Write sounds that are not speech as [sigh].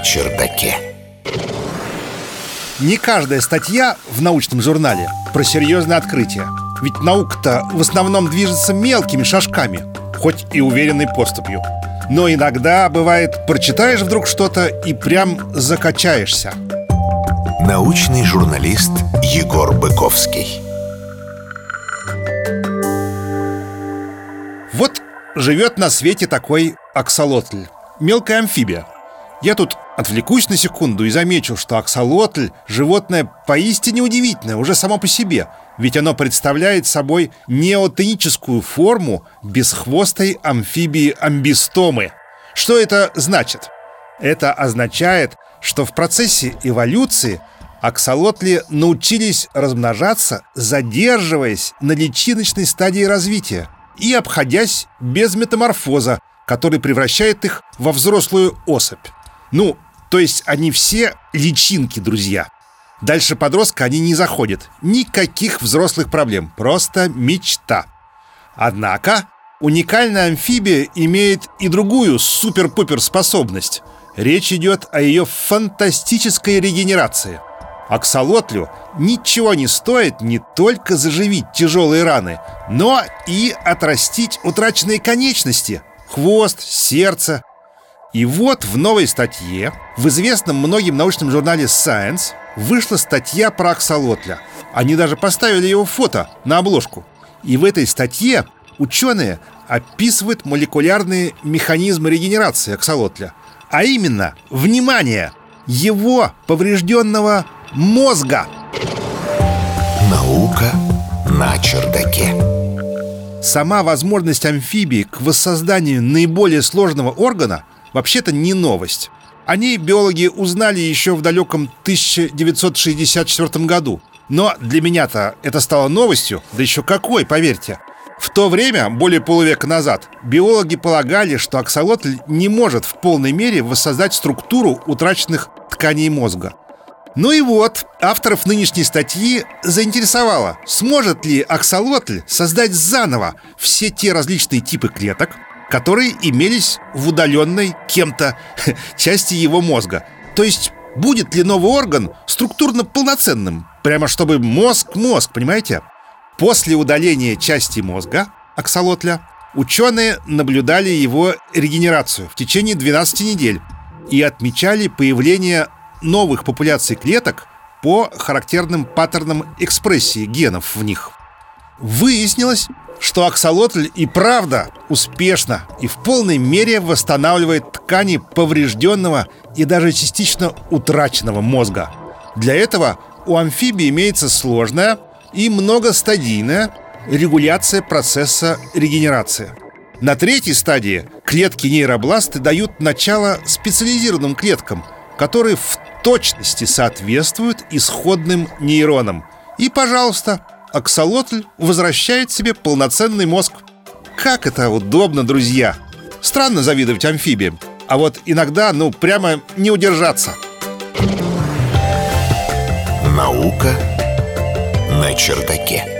чердаке. Не каждая статья в научном журнале про серьезное открытие. Ведь наука-то в основном движется мелкими шажками, хоть и уверенной поступью. Но иногда бывает, прочитаешь вдруг что-то и прям закачаешься. Научный журналист Егор Быковский. Вот живет на свете такой аксолотль, мелкая амфибия. Я тут отвлекусь на секунду и замечу, что аксолотль – животное поистине удивительное уже само по себе, ведь оно представляет собой неотоническую форму бесхвостой амфибии амбистомы. Что это значит? Это означает, что в процессе эволюции аксолотли научились размножаться, задерживаясь на личиночной стадии развития и обходясь без метаморфоза, который превращает их во взрослую особь. Ну, то есть они все личинки, друзья. Дальше подростка они не заходят. Никаких взрослых проблем. Просто мечта. Однако уникальная амфибия имеет и другую супер-пупер способность. Речь идет о ее фантастической регенерации. Аксолотлю ничего не стоит не только заживить тяжелые раны, но и отрастить утраченные конечности, хвост, сердце, и вот в новой статье в известном многим научном журнале Science вышла статья про аксолотля. Они даже поставили его фото на обложку. И в этой статье ученые описывают молекулярные механизмы регенерации аксолотля. А именно, внимание, его поврежденного мозга. Наука на чердаке. Сама возможность амфибии к воссозданию наиболее сложного органа – вообще-то не новость. О ней биологи узнали еще в далеком 1964 году. Но для меня-то это стало новостью, да еще какой, поверьте. В то время, более полувека назад, биологи полагали, что аксолотль не может в полной мере воссоздать структуру утраченных тканей мозга. Ну и вот, авторов нынешней статьи заинтересовало, сможет ли аксолотль создать заново все те различные типы клеток, которые имелись в удаленной кем-то [laughs] части его мозга. То есть будет ли новый орган структурно полноценным? Прямо чтобы мозг-мозг, понимаете? После удаления части мозга, аксолотля, ученые наблюдали его регенерацию в течение 12 недель и отмечали появление новых популяций клеток по характерным паттернам экспрессии генов в них. Выяснилось, что аксолотль и правда успешно и в полной мере восстанавливает ткани поврежденного и даже частично утраченного мозга. Для этого у амфибии имеется сложная и многостадийная регуляция процесса регенерации. На третьей стадии клетки нейробласты дают начало специализированным клеткам, которые в точности соответствуют исходным нейронам. И, пожалуйста, аксолотль возвращает себе полноценный мозг. Как это удобно, друзья! Странно завидовать амфибиям, а вот иногда, ну, прямо не удержаться. Наука на чердаке.